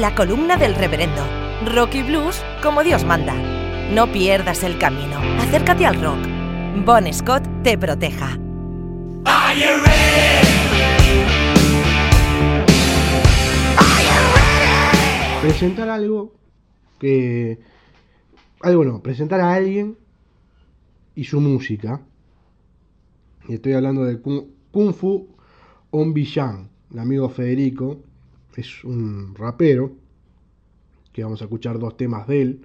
la columna del reverendo. Rock y blues como Dios manda. No pierdas el camino. Acércate al rock. Bon Scott te proteja. Presentar algo que. Algo no, presentar a alguien y su música. Y estoy hablando de Kung, Kung Fu Onbishan, el amigo Federico. Es un rapero que vamos a escuchar dos temas de él.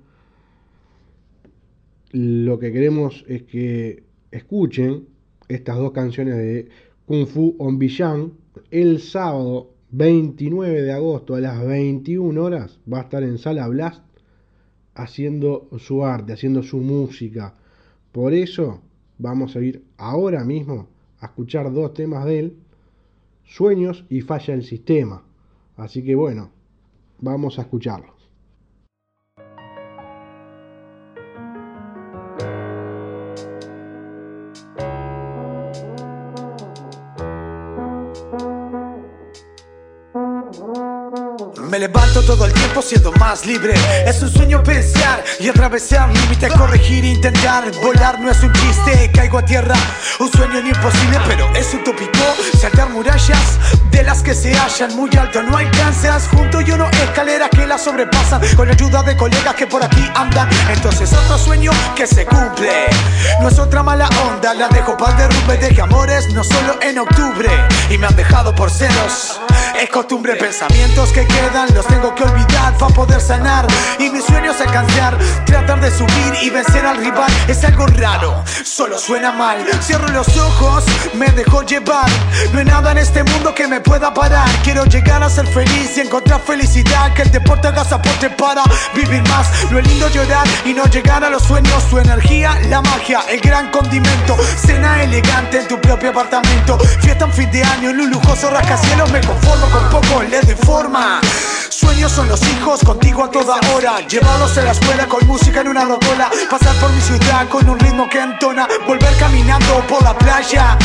Lo que queremos es que escuchen estas dos canciones de Kung Fu Onbishan. El sábado 29 de agosto a las 21 horas va a estar en Sala Blast haciendo su arte, haciendo su música. Por eso vamos a ir ahora mismo a escuchar dos temas de él, Sueños y Falla el Sistema. Así que bueno, vamos a escucharlos. Me levanto todo el tiempo siendo más libre. Es un sueño pensar y atravesar límites, corregir, intentar volar. No es un chiste, caigo a tierra. Un sueño imposible, pero es utópico. Saltar murallas de las que se hallan muy alto. No alcanzas junto yo no escaleras que las sobrepasan. Con ayuda de colegas que por aquí andan. Entonces otro sueño que se cumple. No es otra mala onda, la dejo para el derrumbe. Deje amores, no solo en octubre. Y me han dejado por celos. Es costumbre, pensamientos que quedan, los tengo que olvidar para poder sanar. Y mis sueños alcanzar, tratar de subir y vencer al rival es algo raro, solo suena mal. Cierro los ojos, me dejo llevar. No hay nada en este mundo que me pueda parar. Quiero llegar a ser feliz y encontrar felicidad. Que el deporte haga soporte para vivir más. Es lindo llorar y no llegar a los sueños. Su energía, la magia, el gran condimento. Cena elegante en tu propio apartamento. Fiesta en fin de año en un lujoso rascacielos. Me conformo con poco, le de forma. Sueños son los hijos contigo a toda hora. Llevarlos a la escuela con música en una rocola. Pasar por mi ciudad con un ritmo que entona. Volver caminando por la playa.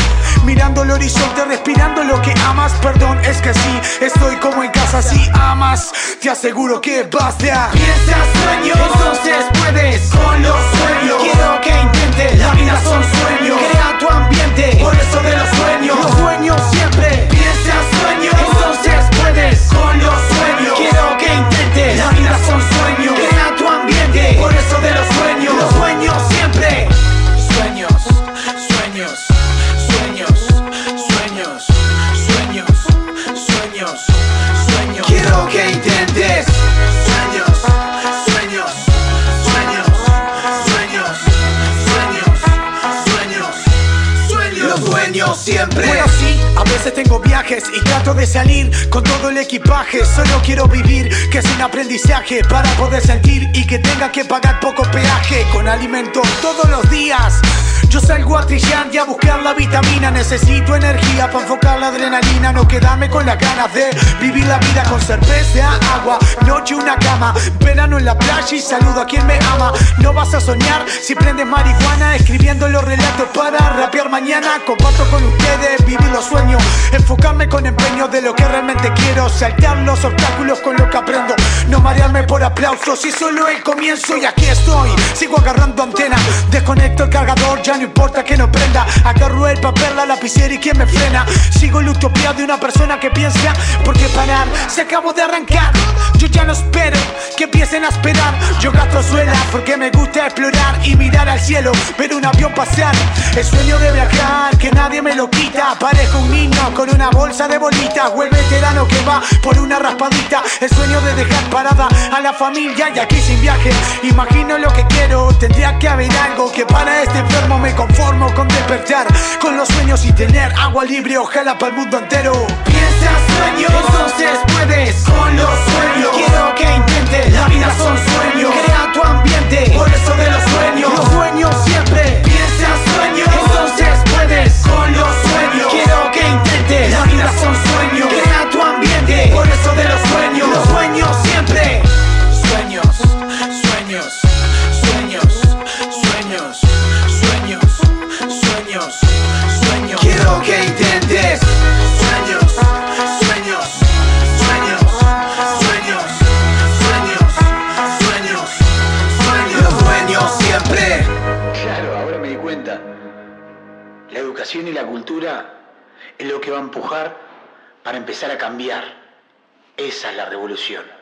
Mirando el horizonte, respirando lo que amas. Perdón, es que sí, estoy como en casa. Si amas, te aseguro que basta. Piensas sueños, entonces puedes con los sueños. Quiero que intentes, la vida son sueños. Crea tu ambiente, por eso de los sueños. Los sueños siempre. Sueños, puedes con los sueños. Quiero que intentes, la vida son sueños. Crea tu ambiente, por eso de los sueños. Los sueños siempre. Sueños, sueños, sueños, sueños, sueños, sueños, sueños. Quiero que intentes. Sueños, sueños, sueños, sueños, sueños, sueños, sueños. Los siempre. Bueno, sí, a veces tengo viajes y trato de salir con todo el equipaje. Solo quiero vivir, que es un aprendizaje para poder sentir y que tenga que pagar poco peaje con alimento todos los días. Yo salgo a trillar y a buscar la vitamina. Necesito energía para enfocar la adrenalina. No quedarme con las ganas de vivir la vida con cerveza, agua, noche, una cama. Verano en la playa y saludo a quien me ama. No vas a soñar si prendes marihuana. Escribiendo los relatos para rapear mañana. Comparto con ustedes, vivir los sueños. Enfocarme con empeño de lo que realmente quiero. Saltar los obstáculos con lo que aprendo. No marearme aplausos y solo el comienzo. Y aquí estoy, sigo agarrando antena. Desconecto el cargador, ya no importa que no prenda. Agarro el papel, la lapicera y quien me frena. Sigo la utopía de una persona que piensa. Porque parar se acabó de arrancar. Yo ya no espero que empiecen a esperar. Yo gasto suela porque me gusta explorar y mirar al cielo, ver un avión pasar. El sueño de viajar, que nadie me lo quita. Parezco un niño con una bolsa de bolitas. O el veterano que va por una raspadita. El sueño de dejar parada a la familia y aquí sin viaje. Imagino lo que quiero, tendría que haber algo que para este enfermo me conformo con despertar. Con los sueños y tener agua libre, ojalá para el mundo entero. Piensas sueños, entonces puedes con los la cultura es lo que va a empujar para empezar a cambiar. Esa es la revolución.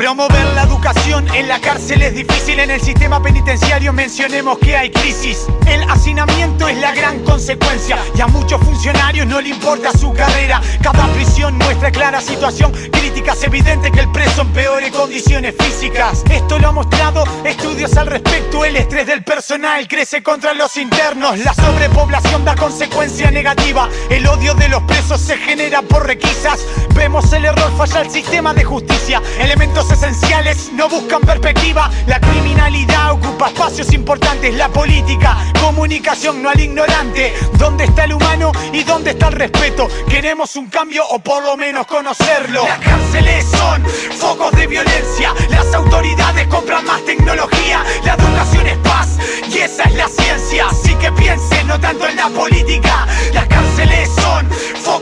Promover la educación en la cárcel es difícil, en el sistema penitenciario mencionemos que hay crisis. El hacinamiento es la gran consecuencia y a muchos funcionarios no le importa su carrera. Cada prisión muestra clara situación crítica, es evidente que el preso empeore condiciones físicas. Esto lo ha mostrado estudios al respecto, el estrés del personal crece contra los internos, la sobrepoblación da consecuencia negativa, el odio de los presos se genera por requisas. Vemos el error, falla el sistema de justicia, elementos esenciales no buscan perspectiva. La criminalidad ocupa espacios importantes. La política, comunicación, no al ignorante. ¿Dónde está el humano y dónde está el respeto? Queremos un cambio o por lo menos conocerlo. Las cárceles son focos de violencia. Las autoridades compran más tecnología. La educación es paz y esa es la ciencia. Así que piensen no tanto en la política. Las cárceles son focos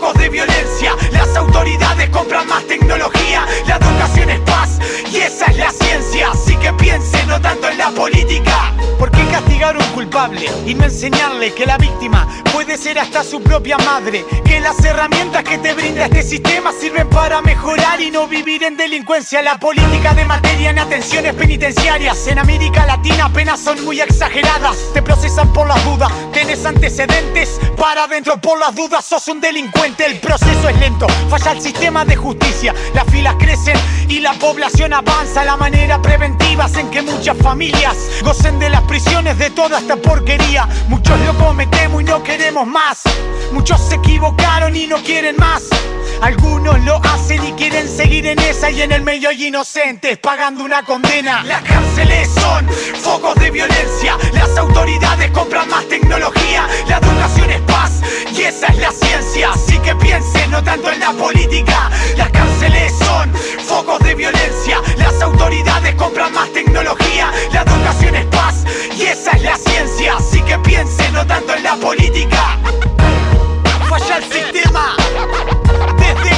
culpable y no enseñarle que la víctima puede ser hasta su propia madre? Que las herramientas que te brinda este sistema sirven para mejorar y no vivir en delincuencia. La política de materia en atenciones penitenciarias en América Latina apenas son muy exageradas. Te procesan por las dudas, tenés antecedentes para adentro por las dudas, sos un delincuente. El proceso es lento, falla el sistema de justicia, las filas crecen y la población avanza. La manera preventiva en que muchas familias gocen de las prisiones de toda esta porquería. Muchos lo cometemos y no queremos más. Muchos se equivocaron y no quieren más. Algunos lo hacen y quieren seguir en esa y en el medio hay inocentes pagando una condena. Las cárceles son focos de violencia. Las autoridades compran más tecnología. La educación es paz y esa es la ciencia. Así que piensen no tanto en la política. Las cárceles son focos de violencia. Las autoridades compran más tecnología. La educación es paz y esa es la ciencia. Así que piensen no tanto en la política. Falla el sistema. Desde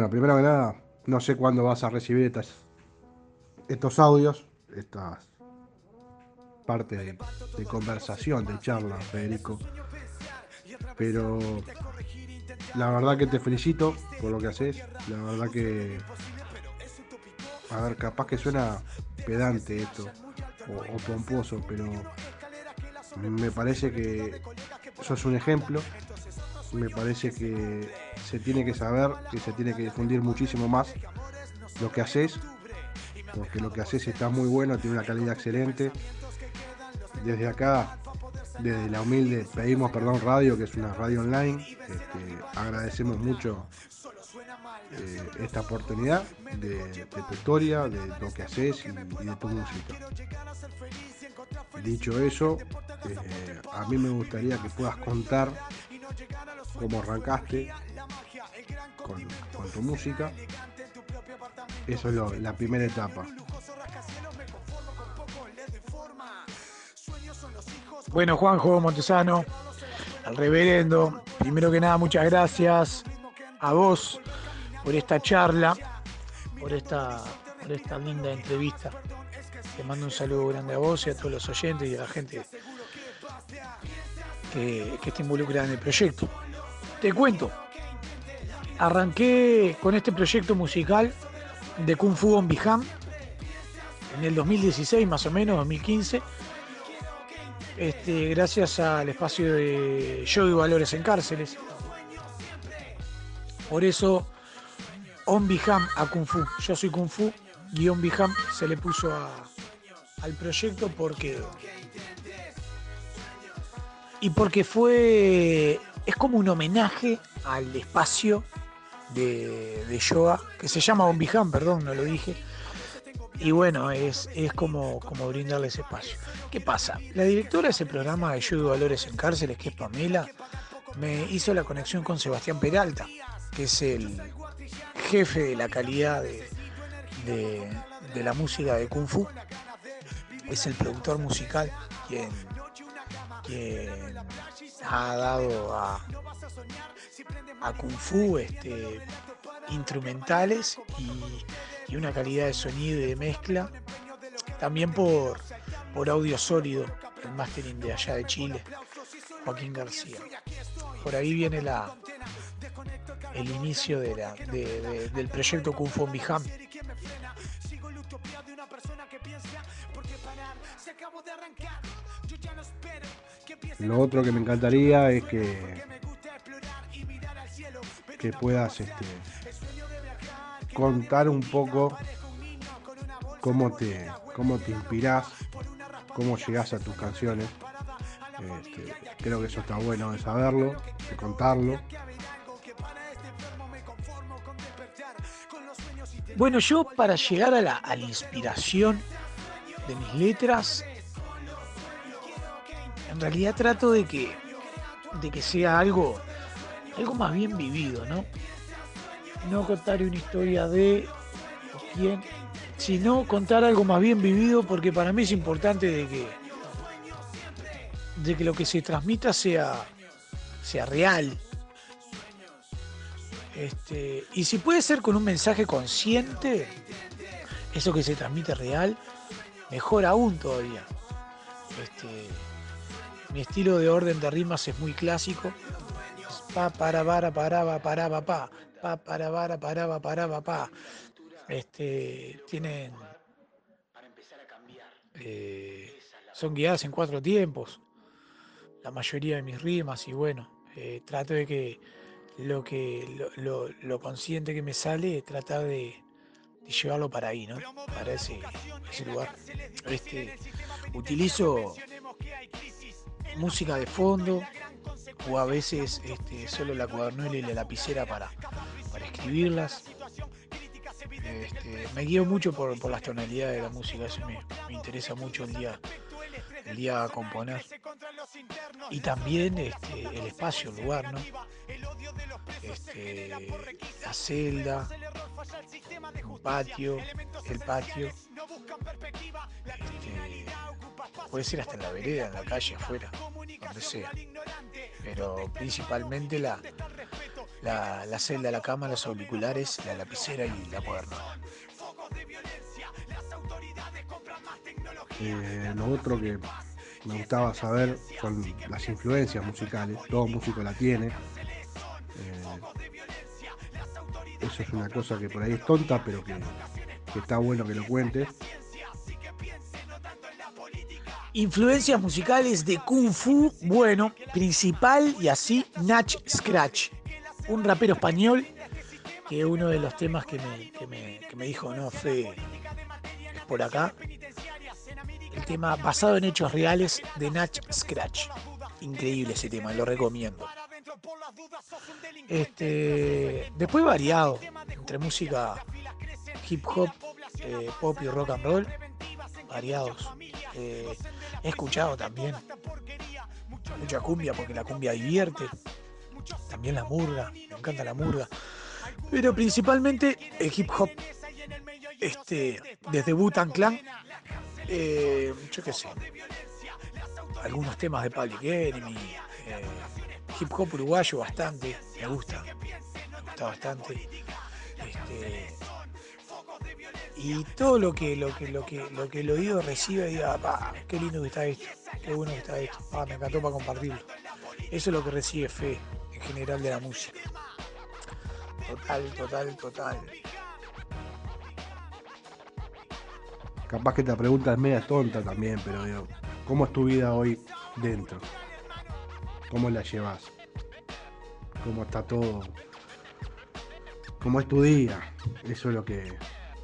Bueno, primero que nada, no sé cuándo vas a recibir estas, estos audios, estas partes de, de conversación, de charla, Federico. Pero la verdad que te felicito por lo que haces. La verdad que. A ver, capaz que suena pedante esto, o, o pomposo, pero me parece que sos un ejemplo me parece que se tiene que saber, que se tiene que difundir muchísimo más lo que haces, porque lo que haces está muy bueno, tiene una calidad excelente. Desde acá, desde la humilde Pedimos Perdón Radio, que es una radio online, este, agradecemos mucho eh, esta oportunidad de, tu historia, de lo que haces y, y de tu música. Dicho eso, eh, a mí me gustaría que puedas contar cómo arrancaste con, tu música. Eso es la primera etapa. Bueno, Juanjo Montesano, al reverendo, primero que nada, muchas gracias a vos por esta charla, por esta, por esta linda entrevista. Te mando un saludo grande a vos y a todos los oyentes y a la gente que, que está involucrada en el proyecto. Te cuento, arranqué con este proyecto musical de Kung Fu on Biham en el 2016 más o menos, 2015, este, gracias al espacio de Yo y Valores en Cárceles. Por eso, On Biham a Kung Fu. Yo soy Kung Fu, guion Biham se le puso a, al proyecto porque... Y porque fue es como un homenaje al espacio de, yoga, que se llama Bombiján, perdón, no lo dije. Y bueno, es, es como, como brindarle ese espacio. ¿Qué pasa? La directora de ese programa de Yo Valores en Cárceles, que es Pamela, me hizo la conexión con Sebastián Peralta, que es el jefe de la calidad de, de, la música de Kung Fu. Es el productor musical quien, ha dado a, a Kung Fu este, instrumentales y, una calidad de sonido y de mezcla. También por, por audio sólido, el mastering de allá de Chile, Joaquín García. Por ahí viene la, el inicio de la, del proyecto Kung Fu Biham. Lo otro que me encantaría es que que puedas este, contar un poco cómo te, cómo te inspirás, cómo llegás a tus canciones. Este, creo que eso está bueno de saberlo, de contarlo. Bueno, yo para llegar a la, a la inspiración de mis letras, en realidad trato de que, de que sea algo algo más bien vivido, ¿no? No contar una historia de quién, sino contar algo más bien vivido porque para mí es importante de que, de que lo que se transmita sea, sea real. Este, y si puede ser con un mensaje consciente, eso que se transmite real, mejor aún todavía. Este, mi estilo de orden de rimas es muy clásico, pa para para para para pa. Pa para para para para pa. Este tienen eh, son guiadas en cuatro tiempos la mayoría de mis rimas y bueno eh, trato de que lo que lo, consciente que me sale tratar de, de, llevarlo para ahí no para ese, lugar este utilizo música de fondo o a veces este, solo la cuadernuela y la lapicera para, para escribirlas. Este, me guío mucho por, las tonalidades de la música, eso me, interesa mucho el día, el día a componer. Y también este, el espacio, el lugar, ¿no? la celda, un patio, el patio. puede ser hasta en la vereda, en la calle, afuera, donde sea pero principalmente la, la, celda, la cama, los auriculares, la lapicera y la cuaderno. Eh, lo otro que me gustaba saber son las influencias musicales, todo músico la tiene. Eh, eso es una cosa que por ahí es tonta, pero que, que está bueno que lo cuentes. Influencias musicales de Kung Fu, bueno, principal y así Natch Scratch, un rapero español que uno de los temas que me, dijo, no, fue por acá, tema basado en hechos reales de Natch Scratch. Increíble ese tema, lo recomiendo. Este, después variado, entre música hip hop, eh, pop y rock and roll, variados. Eh, he escuchado también mucha cumbia porque la cumbia divierte. También la murga, me encanta la murga. Pero principalmente el hip hop. Este, desde Butan Clan, eh, yo qué sé, algunos temas de Public Enemy, eh, hip hop uruguayo bastante, me gusta, me gusta bastante. Este, y todo lo que lo que lo que lo que el oído recibe diga, qué lindo que está esto, qué bueno que está esto, me encantó para compartirlo. Eso es lo que recibe fe en general de la música. Total, total, total. Capaz que te pregunta es media tonta también, pero digo, ¿cómo es tu vida hoy dentro? ¿Cómo la llevas? ¿Cómo está todo? ¿Cómo es tu día? Eso es lo que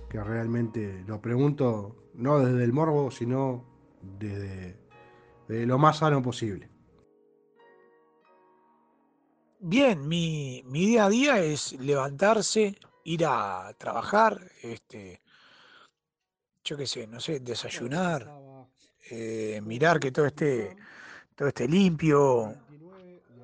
que realmente lo pregunto no desde el morbo, sino desde, lo más sano posible. bien, mi, mi día a día es levantarse, ir a trabajar, este, yo qué sé, no sé, desayunar, eh, mirar que todo esté, todo esté limpio,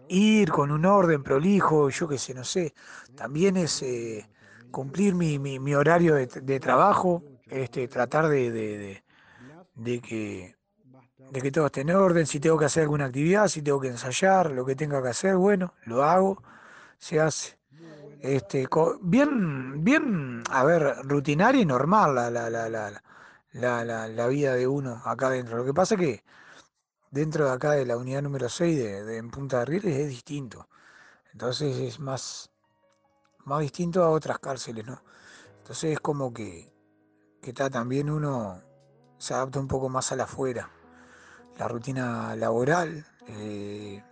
ir con un orden prolijo, yo qué sé, no sé. También es eh, cumplir mi, mi- mi horario de, de trabajo, este, tratar de, de- de- que, de que todo esté en orden, si tengo que hacer alguna actividad, si tengo que ensayar, lo que tenga que hacer, bueno, lo hago, se hace. Este, bien, bien, a ver, rutinaria y normal la, la, la, la, la, la- la vida de uno acá adentro. Lo que pasa que dentro de acá de la unidad número 6 de, de en Punta de Rieles es distinto. Entonces es más, más distinto a otras cárceles, ¿no? Entonces es como que, que está también uno se adapta un poco más a la afuera. La rutina laboral, eh,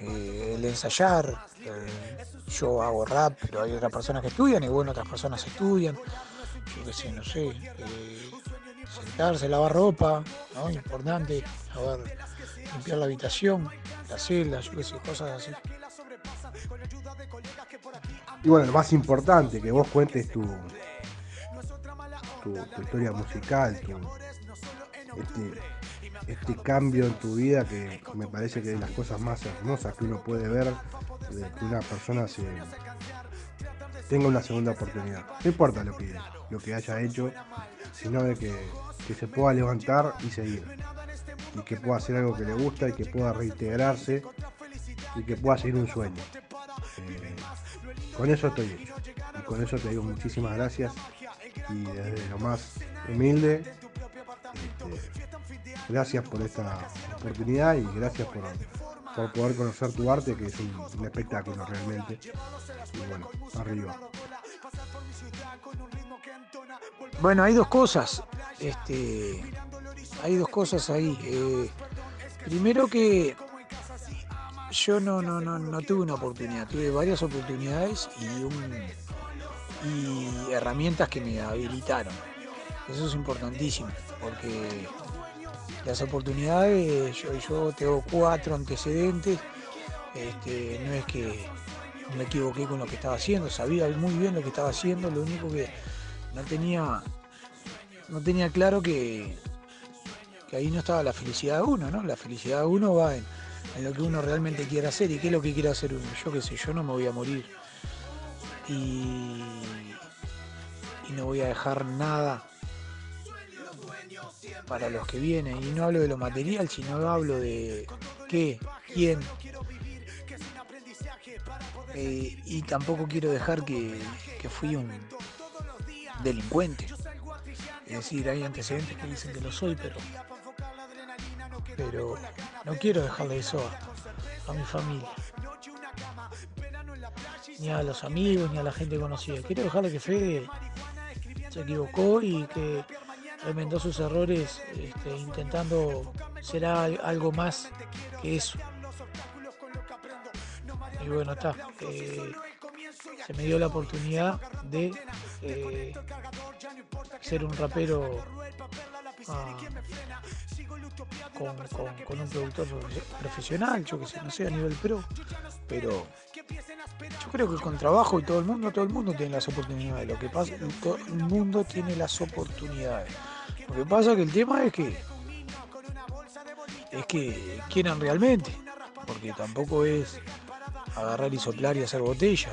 eh, el ensayar. eh, yo hago rap, pero hay otras personas que estudian y bueno, otras personas estudian. Yo qué sé, no sé. Sentarse, lavar ropa, ¿no? Importante. Ver, limpiar la habitación, la celda, yo qué sé, cosas así. Y bueno, lo más importante, que vos cuentes tu, tu, tu historia musical, tu, este, este cambio en tu vida que me parece que es de las cosas más hermosas que uno puede ver de que una persona se tenga una segunda oportunidad. No importa lo que, lo que haya hecho, sino de que, que se pueda levantar y seguir. Y que pueda hacer algo que le gusta y que pueda reintegrarse y que pueda seguir un sueño. Eh, con eso estoy hecho. Y con eso te digo muchísimas gracias. Y desde lo más humilde, este, gracias por esta oportunidad y gracias por, por poder conocer tu arte, que es un, un espectáculo realmente. Y bueno, arriba. Bueno, hay dos cosas. Este, hay dos cosas ahí. Eh, primero que yo no, no, no, no tuve una oportunidad, tuve varias oportunidades y, herramientas que me habilitaron. Eso es importantísimo, porque las oportunidades, yo, yo tengo cuatro antecedentes, este, no es que me equivoqué con lo que estaba haciendo, sabía muy bien lo que estaba haciendo, lo único que no tenía, no tenía claro que, ahí no estaba la felicidad de uno, ¿no? La felicidad de uno va en, lo que uno realmente quiere hacer y qué es lo que quiere hacer uno. Yo qué sé, yo no me voy a morir y, y no voy a dejar nada para los que vienen. Y no hablo de lo material, sino hablo de qué, quién. Eh, y tampoco quiero dejar que fui un delincuente. Es decir, hay antecedentes que dicen que lo soy, pero, pero no quiero dejarle eso a, mi familia. Ni a los amigos, ni a la gente conocida. Quiero dejarle que Fede se equivocó y que remendó sus errores este, intentando ser al- algo más que eso. Y bueno, está. eh, se me dio la oportunidad de eh, ser un rapero ah, con, un productor profe- profesional, yo que sé, no sé, a nivel pro, pero yo creo que con trabajo y todo el mundo, todo el mundo tiene las oportunidades. Lo que pasa, todo el mundo tiene las oportunidades. Lo que pasa que el tema es que es que quieran realmente, porque tampoco es agarrar y soplar y hacer botella.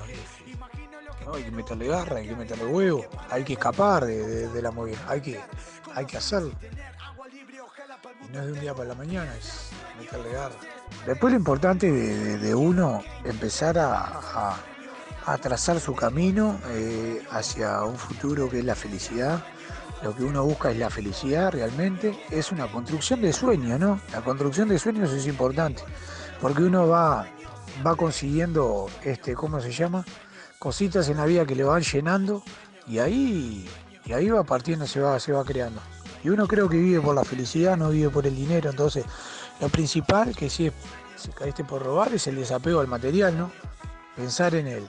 Hay que meterle garra, hay que meterle huevo, hay que escapar de, la movida, hay que, hay que hacerlo. Y no es de un día para la mañana, es meterle garra. Después lo importante de, uno empezar a trazar su camino eh, hacia un futuro que es la felicidad. Lo que uno busca es la felicidad realmente. Es una construcción de sueños, ¿no? La construcción de sueños es importante. Porque uno va, va consiguiendo, este, ¿cómo se llama? Cositas en la vida que le van llenando y ahí, y ahí va partiendo, se va, se va creando. Y uno creo que vive por la felicidad, no vive por el dinero. Entonces, lo principal que si, es, si caíste por robar es el desapego al material, ¿no? Pensar en el,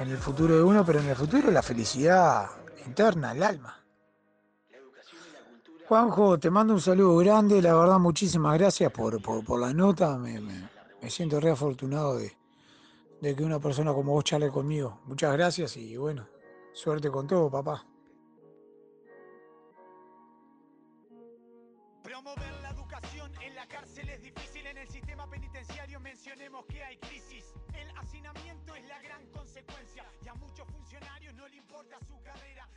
en el futuro de uno, pero en el futuro la felicidad interna, el alma. Juanjo, te mando un saludo grande, la verdad muchísimas gracias por, por, por la nota, me, me- me siento re afortunado de, de que una persona como vos charle conmigo. Muchas gracias y bueno, suerte con todo, papá. Promover la educación en la cárcel es difícil, en el sistema penitenciario mencionemos que hay crisis. El hacinamiento es la gran consecuencia y a muchos funcionarios no le importa su carrera.